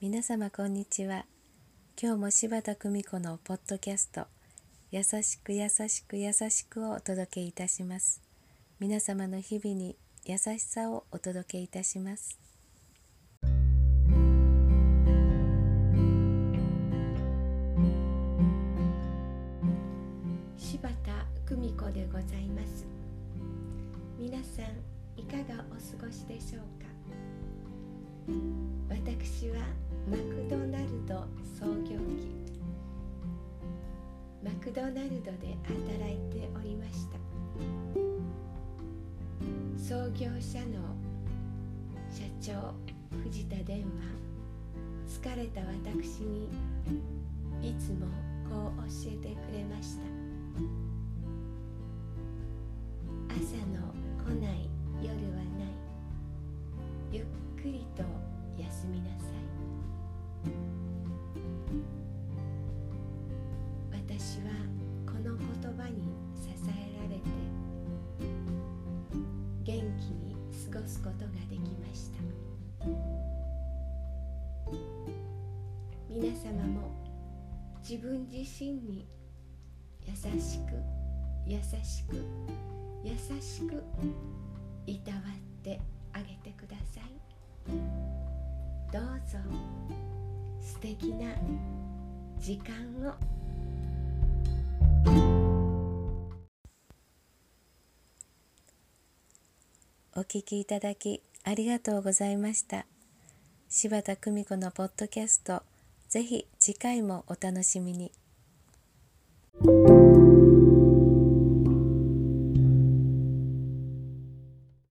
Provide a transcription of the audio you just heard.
皆様こんにちは。今日も柴田久美子のポッドキャスト優しく優しく優しくをお届けいたします。皆様の日々に優しさをお届けいたします。柴田久美子でございます。かがお過ごしでしょうか？私はマクドナルド創業期マクドナルドで働いておりました。創業者の社長藤田伝は疲れた私に私はこの言葉に支えられて元気に過ごすことができました。皆様も自分自身に優しく優しく優しくいたわってあげてください。どうぞ素敵な時間を。お聞きいただきありがとうございました。柴田久美子のポッドキャストぜひ次回もお楽しみに。